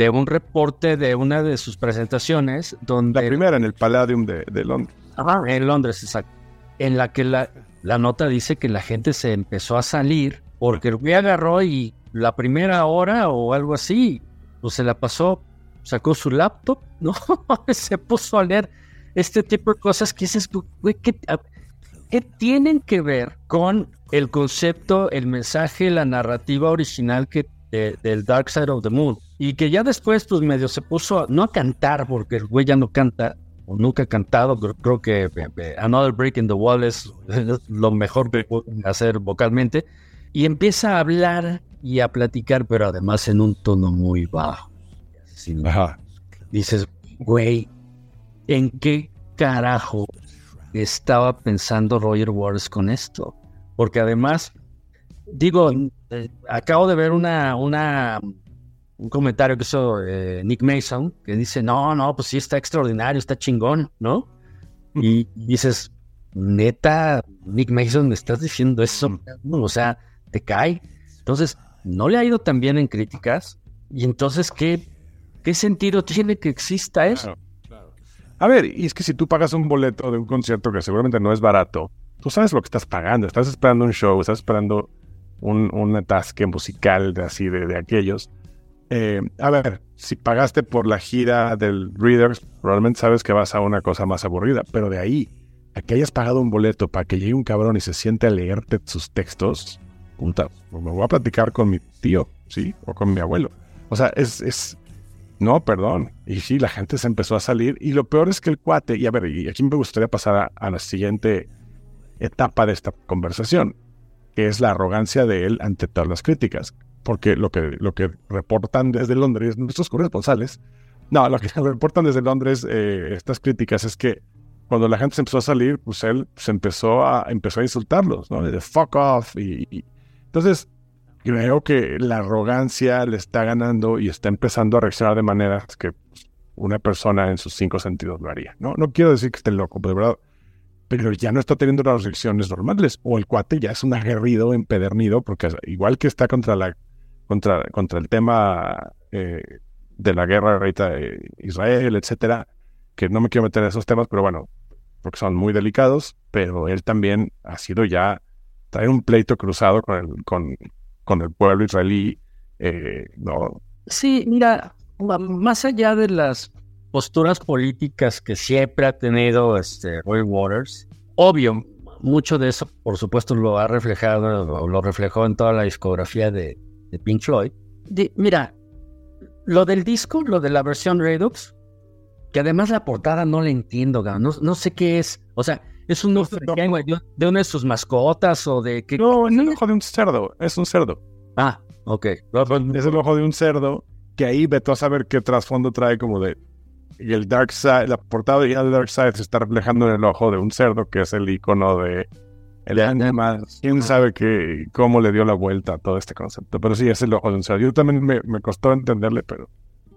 de un reporte de una de sus presentaciones donde...
La primera en el Palladium de, de Londres.
Ajá, en Londres, exacto. En la que la, la, nota dice que la gente se empezó a salir porque el güey agarró y la primera hora o algo así, pues se la pasó, sacó su laptop, ¿no? se puso a leer este tipo de cosas que dices, güey, ¿qué, ¿qué tienen que ver con el concepto, el mensaje, la narrativa original que de, del Dark Side of the Moon. Y que ya después, pues medio se puso, a, no a cantar, porque el güey ya no canta, o nunca ha cantado. Creo, creo que eh, eh, Another Break in the Wall es, es lo mejor que pueden hacer vocalmente. Y empieza a hablar y a platicar, pero además en un tono muy bajo.
Ajá.
Dices, güey, ¿en qué carajo estaba pensando Roger Waters con esto? Porque además, digo, eh, acabo de ver una, una, un comentario que hizo eh, Nick Mason, que dice, no, no, pues sí está extraordinario, está chingón, ¿no? Y dices, neta, Nick Mason, ¿me estás diciendo eso? O sea, te cae. Entonces, no le ha ido tan bien en críticas. Y entonces, ¿qué, qué sentido tiene que exista eso?
Claro, claro. A ver, y es que si tú pagas un boleto de un concierto que seguramente no es barato, tú sabes lo que estás pagando. Estás esperando un show, estás esperando un, un atasque musical de así de, de aquellos. Eh, a ver, si pagaste por la gira del Readers, probablemente sabes que vas a una cosa más aburrida, pero de ahí a que hayas pagado un boleto para que llegue un cabrón y se siente a leerte sus textos, puta, me voy a platicar con mi tío, ¿sí? O con mi abuelo. O sea, es, es, no, perdón. Y sí, la gente se empezó a salir. Y lo peor es que el cuate, y a ver, y aquí me gustaría pasar a, a la siguiente etapa de esta conversación, que es la arrogancia de él ante todas las críticas porque lo que, lo que reportan desde Londres nuestros corresponsales, no, lo que reportan desde Londres eh, estas críticas es que cuando la gente se empezó a salir, pues él se empezó a, empezó a insultarlos, ¿no? De fuck off. Y, y, entonces, creo que la arrogancia le está ganando y está empezando a reaccionar de maneras que una persona en sus cinco sentidos lo haría. No, no quiero decir que esté loco, pero de verdad, pero ya no está teniendo las reacciones normales. O el cuate ya es un aguerrido, empedernido, porque igual que está contra la contra, contra el tema eh, de la guerra ahorita de Israel, etcétera, que no me quiero meter en esos temas, pero bueno, porque son muy delicados, pero él también ha sido ya traer un pleito cruzado con el, con, con el pueblo israelí, eh, ¿no?
Sí, mira, más allá de las posturas políticas que siempre ha tenido este Roy Waters. Obvio, mucho de eso, por supuesto, lo ha reflejado o lo reflejó en toda la discografía de, Pink Floyd. mira, lo del disco, lo de la versión Redux, que además la portada no la entiendo, no, no sé qué es. O sea, es un ojo de, una de sus mascotas o de qué.
No, es el ojo de un cerdo, es un cerdo.
Ah, ok.
Es el ojo de un cerdo que ahí vete a saber qué trasfondo trae como de y el Dark Side, la portada de Dark Side se está reflejando en el ojo de un cerdo, que es el icono de el animal. Quién sabe que, cómo le dio la vuelta a todo este concepto. Pero sí, es el ojo de un cerdo. Yo también me, costó entenderle, pero.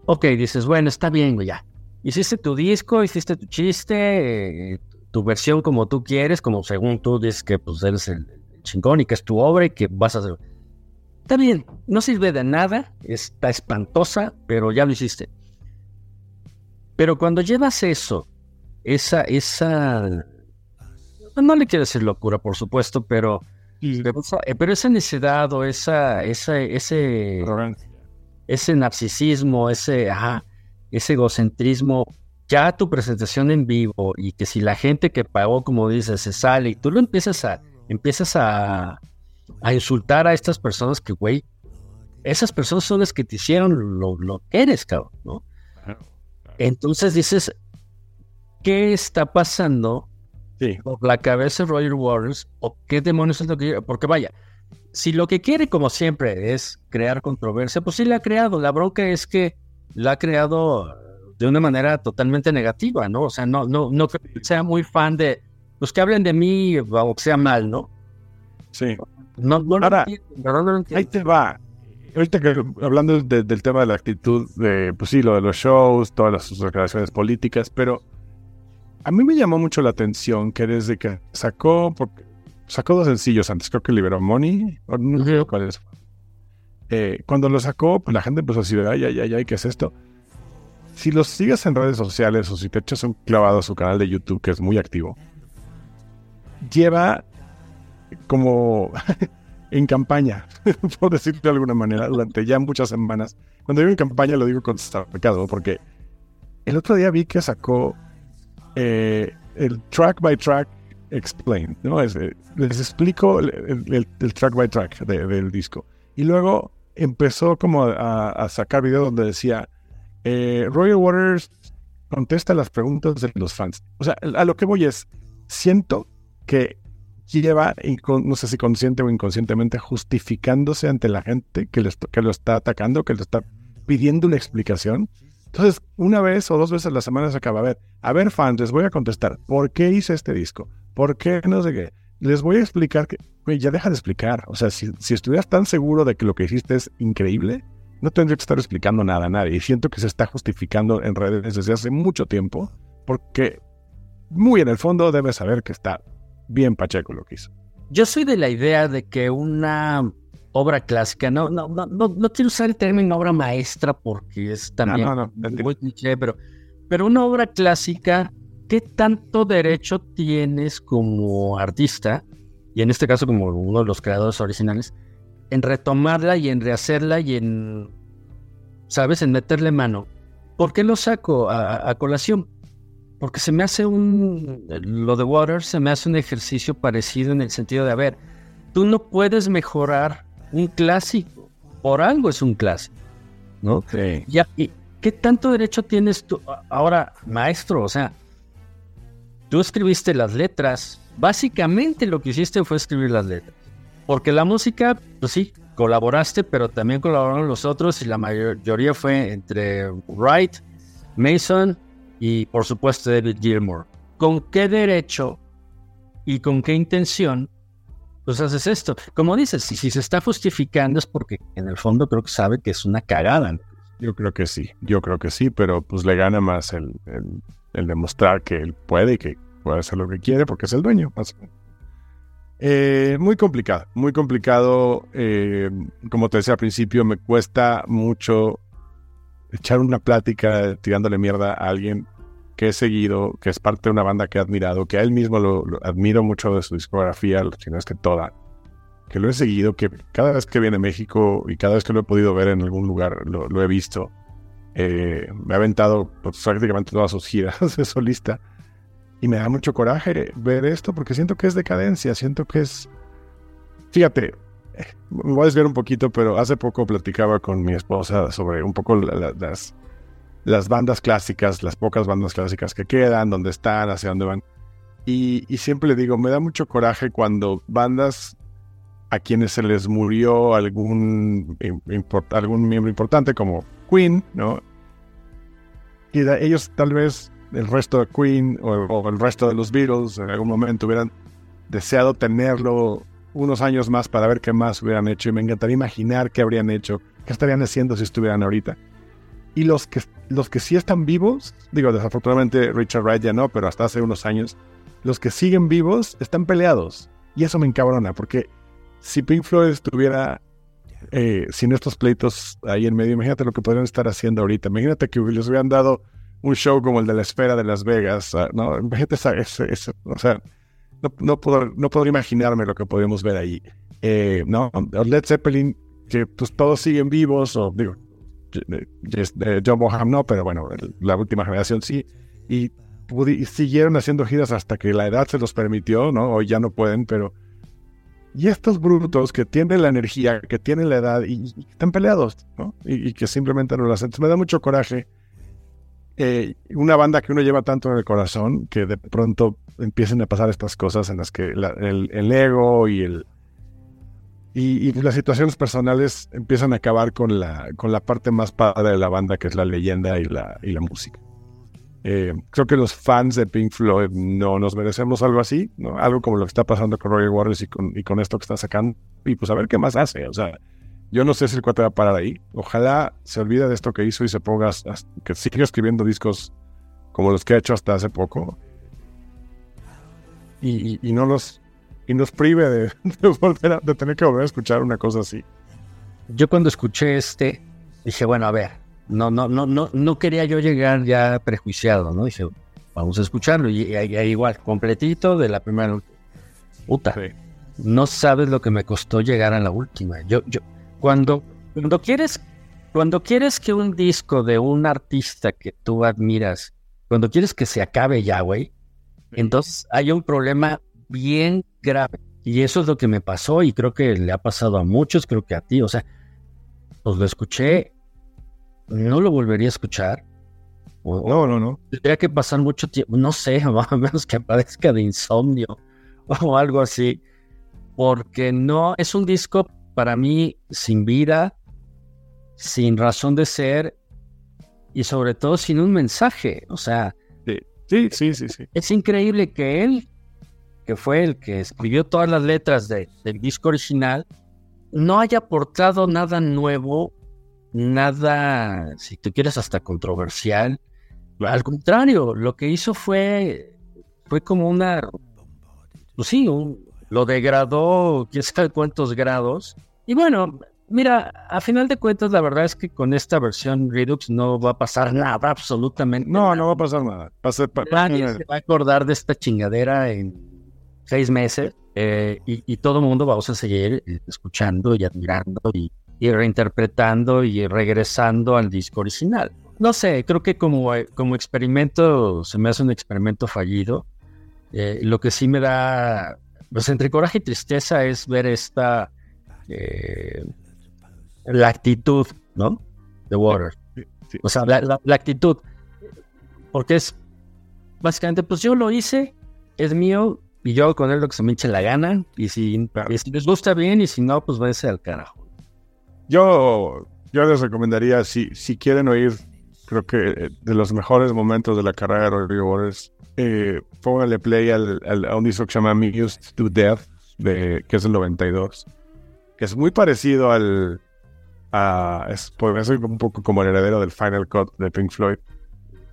Ok, dices, bueno, está bien, ya. Hiciste tu disco, hiciste tu chiste, eh, tu versión como tú quieres, como según tú dices que pues eres el, chingón y que es tu obra y que vas a hacer. Está bien, no sirve de nada, está espantosa, pero ya lo hiciste. Pero cuando llevas eso, esa, esa, no le quiero decir locura, por supuesto, pero, eh, pero esa necesidad o esa, esa, ese, ese narcisismo, ese, ese egocentrismo, ya tu presentación en vivo y que si la gente que pagó, como dices, se sale y tú lo empiezas a, empiezas a, a insultar a estas personas que, güey, esas personas son las que te hicieron lo, lo que eres, cabrón, ¿no? Entonces dices, ¿qué está pasando por la cabeza de Roger Waters? ¿O qué demonios es lo que Porque vaya, si lo que quiere, como siempre, es crear controversia, pues sí la ha creado. La bronca es que la ha creado de una manera totalmente negativa, ¿no? O sea, no, no, no que sea muy fan de los que hablen de mí o que sea mal, ¿no?
Sí. No, Ahora, ahí te va ahorita que hablando del tema de la actitud, de, pues sí, lo de los shows, todas las declaraciones políticas, pero a mí me llamó mucho la atención que desde que sacó, porque sacó dos sencillos antes, creo que liberó Money, no sé cuál es. Eh, cuando lo sacó, pues la gente empezó a decir, ay, ay, ay, ay, ¿qué es esto? Si los sigues en redes sociales o si te echas un clavado a su canal de YouTube, que es muy activo, lleva como en campaña, por decirlo de alguna manera, durante ya muchas semanas. Cuando digo en campaña lo digo con pecado, porque el otro día vi que sacó eh, el track by track explain, ¿no? Eh, les explico el, track by track del disco. Y luego empezó como a, sacar videos donde decía, eh, Royal Waters contesta las preguntas de los fans. O sea, a lo que voy es, siento que lleva, no sé si consciente o inconscientemente, justificándose ante la gente que, que lo está atacando, que le está pidiendo una explicación. Entonces, una vez o dos veces a la semana se acaba. A ver, a ver, fans, les voy a contestar. ¿Por qué hice este disco? ¿Por qué no sé qué? Les voy a explicar que, güey, ya deja de explicar. O sea, si, si estuvieras tan seguro de que lo que hiciste es increíble, no tendría que estar explicando nada a nadie. Y siento que se está justificando en redes desde hace mucho tiempo, porque muy en el fondo debe saber que está bien Pacheco lo que hizo.
Yo soy de la idea de que una obra clásica, no, no, no, no, quiero usar el término obra maestra porque es también muy cliché, pero, pero una obra clásica, ¿qué tanto derecho tienes como artista, y en este caso como uno de los creadores originales, en retomarla y en rehacerla y en, ¿sabes?, en meterle mano. ¿Por qué lo saco a colación? porque se me hace un, lo de Water se me hace un ejercicio parecido en el sentido de, a ver, tú no puedes mejorar un clásico, por algo es un clásico, ¿no? Ya, ¿y qué tanto derecho tienes tú? Ahora, maestro, o sea, tú escribiste las letras, básicamente lo que hiciste fue escribir las letras, porque la música, pues sí, colaboraste, pero también colaboraron los otros y la mayoría fue entre Wright, Mason, y por supuesto David Gilmour. ¿Con qué derecho y con qué intención pues haces esto? Como dices, si, se está justificando es porque en el fondo creo que sabe que es una cagada.
Yo creo que sí, yo creo que sí, pero pues le gana más el, demostrar que él puede y que puede hacer lo que quiere porque es el dueño. Eh, muy complicado, muy complicado. Eh, como te decía al principio, me cuesta mucho echar una plática tirándole mierda a alguien que he seguido, que es parte de una banda que he admirado, que a él mismo lo, admiro mucho de su discografía, si no es que toda, que lo he seguido, que cada vez que viene a México y cada vez que lo he podido ver en algún lugar, lo, he visto. Eh, me ha aventado pues, prácticamente todas sus giras de solista. Y me da mucho coraje ver esto porque siento que es decadencia, siento que es... Fíjate, me voy a desviar un poquito, pero hace poco platicaba con mi esposa sobre un poco las, las bandas clásicas, las pocas bandas clásicas que quedan, dónde están, hacia dónde van. Y, siempre le digo, me da mucho coraje cuando bandas a quienes se les murió algún, algún miembro importante, como Queen, ¿no? Y ellos tal vez, el resto de Queen o, el resto de los Beatles, en algún momento hubieran deseado tenerlo unos años más para ver qué más hubieran hecho. Y me encantaría imaginar qué habrían hecho, qué estarían haciendo si estuvieran ahorita. Y los que, los que sí están vivos, digo, desafortunadamente Richard Wright ya no, pero hasta hace unos años, los que siguen vivos están peleados. Y eso me encabrona, porque si Pink Floyd estuviera eh, sin estos pleitos ahí en medio, imagínate lo que podrían estar haciendo ahorita. Imagínate que les hubieran dado un show como el de la esfera de Las Vegas, ah, ¿no? Imagínate ese, o sea, no, no, puedo, no puedo imaginarme lo que podemos ver ahí. Eh, no, Led Zeppelin, que pues todos siguen vivos, o digo, John Bonham no, pero bueno, la última generación sí. Y, siguieron haciendo giras hasta que la edad se los permitió, ¿no? Hoy ya no pueden, pero... Y estos brutos que tienen la energía, que tienen la edad y, están peleados, ¿no? Y, que simplemente no lo hacen. me da mucho coraje. Eh, una banda que uno lleva tanto en el corazón, que de pronto empiecen a pasar estas cosas en las que el, ego y el, y, las situaciones personales empiezan a acabar con la, con la parte más padre de la banda, que es la leyenda y la, y la música. Eh, creo que los fans de Pink Floyd no nos merecemos algo así, ¿no? algo como lo que está pasando con Roger Waters y con, y con esto que está sacando. Y pues a ver qué más hace. O sea, yo no sé si el cuate va a parar ahí. Ojalá se olvide de esto que hizo y se ponga, que siga escribiendo discos como los que ha hecho hasta hace poco. Y, y no los y nos prive de, de, tener que volver a escuchar una cosa así.
Yo cuando escuché este, dije, bueno, a ver, no, no, no, no, no quería yo llegar ya prejuiciado, ¿no? Dije, vamos a escucharlo. Y, igual, completito de la primera Puta, no sabes lo que me costó llegar a la última. Yo, yo, cuando, cuando quieres, cuando quieres que un disco de un artista que tú admiras, cuando quieres que se acabe ya, güey, entonces hay un problema bien grave. Y eso es lo que me pasó y creo que le ha pasado a muchos, creo que a ti. O sea, pues lo escuché, no lo volvería a escuchar.
no, no, no.
Tendría que pasar mucho tiempo, no sé, a menos que padezca de insomnio o algo así. Porque no, es un disco para mí sin vida, sin razón de ser y sobre todo sin un mensaje. O sea,
sí, sí, sí, sí.
Es increíble que él que fue el que escribió todas las letras del disco original, no haya aportado nada nuevo, nada, si tú quieres, hasta controversial. Al contrario, lo que hizo fue, fue como una, pues sí, lo degradó, quién sabe cuántos grados. Y bueno, mira, a final de cuentas, la verdad es que con esta versión Redux no va a pasar nada, absolutamente.
No, no va a pasar nada.
Nadie se va a acordar de esta chingadera en seis meses eh, y, todo el mundo vamos a seguir eh, escuchando y admirando y, reinterpretando y regresando al disco original. No sé, creo que como, eh, como experimento se me hace un experimento fallido. lo que sí me da, pues entre coraje y tristeza es ver esta, la actitud, ¿no? De Water. O sea, la, la actitud. Porque es, básicamente, pues yo lo hice, es mío, y yo con él lo que se me eche la gana. Y si, les gusta bien, y si no, pues váyase al carajo.
Yo, yo les recomendaría, si, si quieren oír, creo que eh, de los mejores momentos de la carrera de Rodrigo Waters, eh, pónganle play al, a un disco que se llama Used to Death, de, que es el 92. Que es muy parecido al. A, es, pues, un poco como el heredero del Final Cut de Pink Floyd.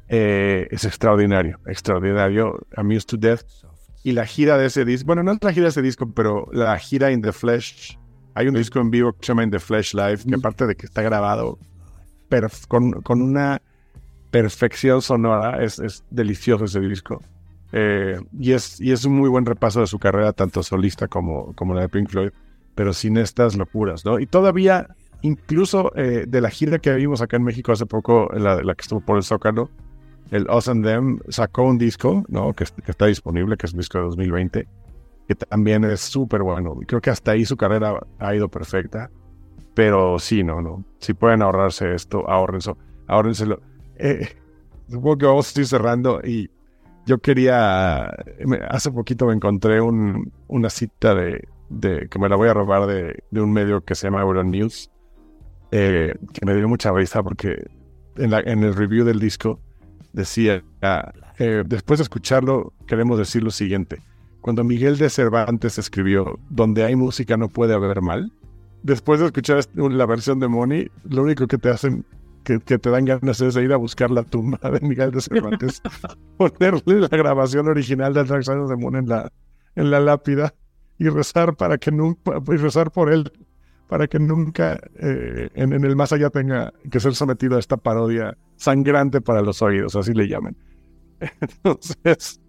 Eh, es extraordinario, extraordinario. Amused to Death y la gira de ese disco, bueno, no es la gira de ese disco, pero la gira In the Flesh, hay un disco en vivo que se llama In the Flesh Live, que aparte de que está grabado con, con, una perfección sonora, es, es delicioso ese disco. Eh, y, es, y es un muy buen repaso de su carrera, tanto solista como, como la de Pink Floyd, pero sin estas locuras, ¿no? Y todavía incluso eh, de la gira que vimos acá en México hace poco, la, la que estuvo por el Zócalo, el Us and Them sacó un disco, ¿no? Que, está disponible, que es un disco de 2020, que también es súper bueno. Creo que hasta ahí su carrera ha ido perfecta. Pero sí, no, no. Si pueden ahorrarse esto, ahórrense, ahórrenselo. Eh, supongo que vamos a ir cerrando y yo quería, hace poquito me encontré un, una cita de, de, que me la voy a robar de, de un medio que se llama Euronews, eh, que me dio mucha risa porque en, la, en el review del disco decía, ah, eh, después de escucharlo, queremos decir lo siguiente. Cuando Miguel de Cervantes escribió, donde hay música no puede haber mal, después de escuchar la versión de Money, lo único que te hacen, que, te dan ganas es de ir a buscar la tumba de Miguel de Cervantes, ponerle la grabación original Side of the Moon en la, en la lápida y rezar para que nunca, y rezar por él, para que nunca eh, en, en, el más allá tenga que ser sometido a esta parodia sangrante para los oídos, así le llaman. Entonces,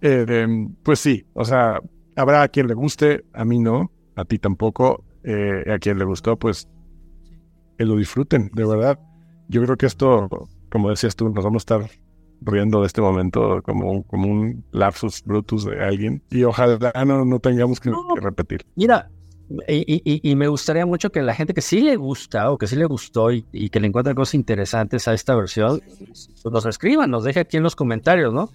eh, pues sí, o sea, habrá a quien le guste, a mí no, a ti tampoco, eh, a quien le gustó, pues que lo disfruten, de verdad. Yo creo que esto, como decías tú, nos vamos a estar riendo de este momento como, como un lapsus brutus de alguien y ojalá no, no tengamos que, que repetir.
Mira, y, me gustaría mucho que la gente que sí le gusta o que sí le gustó y, que le encuentre cosas interesantes a esta versión, pues nos escriban, nos deje aquí en los comentarios, ¿no?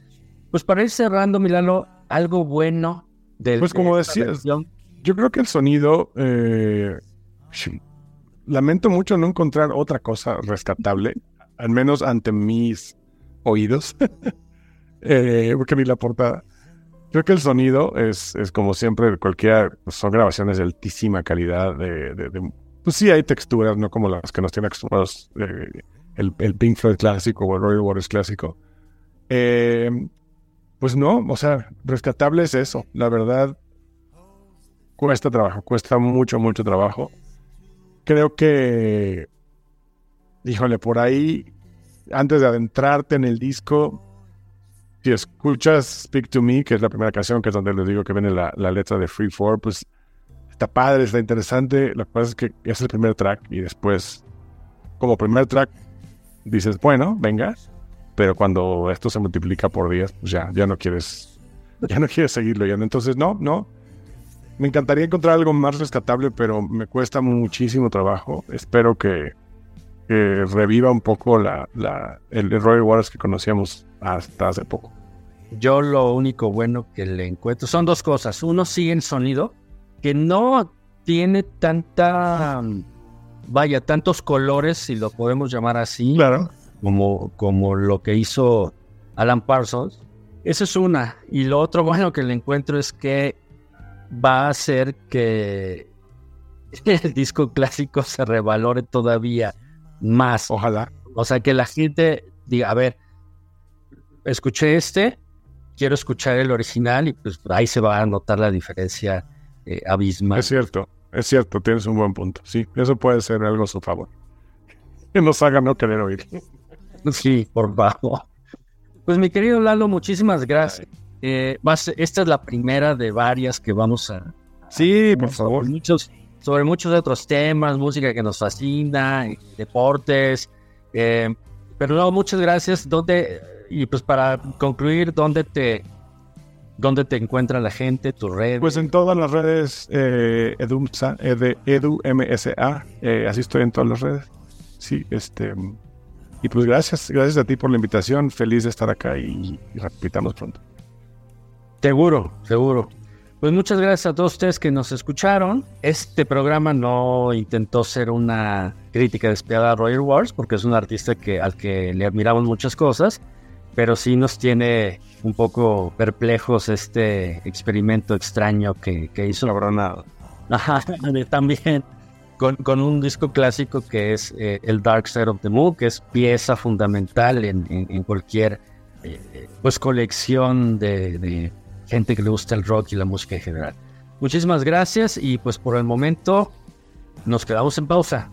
Pues para ir cerrando, Milano, algo bueno del.
Pues como decías, yo creo que el sonido. Eh, lamento mucho no encontrar otra cosa rescatable, al menos ante mis oídos, eh, porque ni la portada. Creo que el sonido es, es como siempre, cualquiera, pues, son grabaciones de altísima calidad. De, pues sí, hay texturas, no como las que nos tienen acostumbrados eh, el, el, Pink Floyd clásico o el Royal Waters clásico. Eh, pues no, o sea, rescatable es eso. La verdad, cuesta trabajo, cuesta mucho, mucho trabajo. Creo que, híjole, por ahí, antes de adentrarte en el disco, si escuchas Speak to Me, que es la primera canción, que es donde les digo que viene la, letra de Free For, pues está padre, está interesante. Lo que pasa es que es el primer track y después, como primer track, dices, bueno, venga, pero cuando esto se multiplica por días, pues ya, ya no quieres, ya no quieres seguirlo. Ya. Entonces, no, no. Me encantaría encontrar algo más rescatable, pero me cuesta muchísimo trabajo. Espero que, reviva un poco la, la, el Roy Waters que conocíamos hasta hace poco.
Yo lo único bueno que le encuentro son dos cosas. Uno sigue en sonido, que no tiene tanta, vaya, tantos colores, si lo podemos llamar así,
claro.
como, como lo que hizo Alan Parsons. Eso es una. Y lo otro bueno que le encuentro es que va a hacer que el disco clásico se revalore todavía más.
Ojalá.
O sea, que la gente diga, a ver, escuché este, quiero escuchar el original y pues ahí se va a notar la diferencia eh, abismal.
Es cierto, es cierto, tienes un buen punto. Sí, eso puede ser algo a su favor. Que nos haga no querer oír.
Sí, por favor. Pues mi querido Lalo, muchísimas gracias. Eh, esta es la primera de varias que vamos a...
Sí, por favor.
Muchos, sobre muchos otros temas, música que nos fascina, deportes. Eh, pero no, muchas gracias. ¿Dónde, y pues para concluir, ¿dónde te, dónde te encuentra la gente, tu red?
Pues en todas las redes eh, Edumsa, eh, EduMSA, eh, así estoy en todas las redes. Sí, este. Y pues gracias, gracias a ti por la invitación. Feliz de estar acá y, y repitamos pronto.
Seguro, seguro. Pues muchas gracias a todos ustedes que nos escucharon. Este programa no intentó ser una crítica despiadada a Roger Wars, porque es un artista que, al que le admiramos muchas cosas, pero sí nos tiene un poco perplejos este experimento extraño que, que hizo.
Cabronado.
Ajá, también con, con, un disco clásico que es eh, el Dark Side of the Moon, que es pieza fundamental en, en, cualquier eh, pues colección de gente que le gusta el rock y la música en general. Muchísimas gracias y pues por el momento nos quedamos en pausa.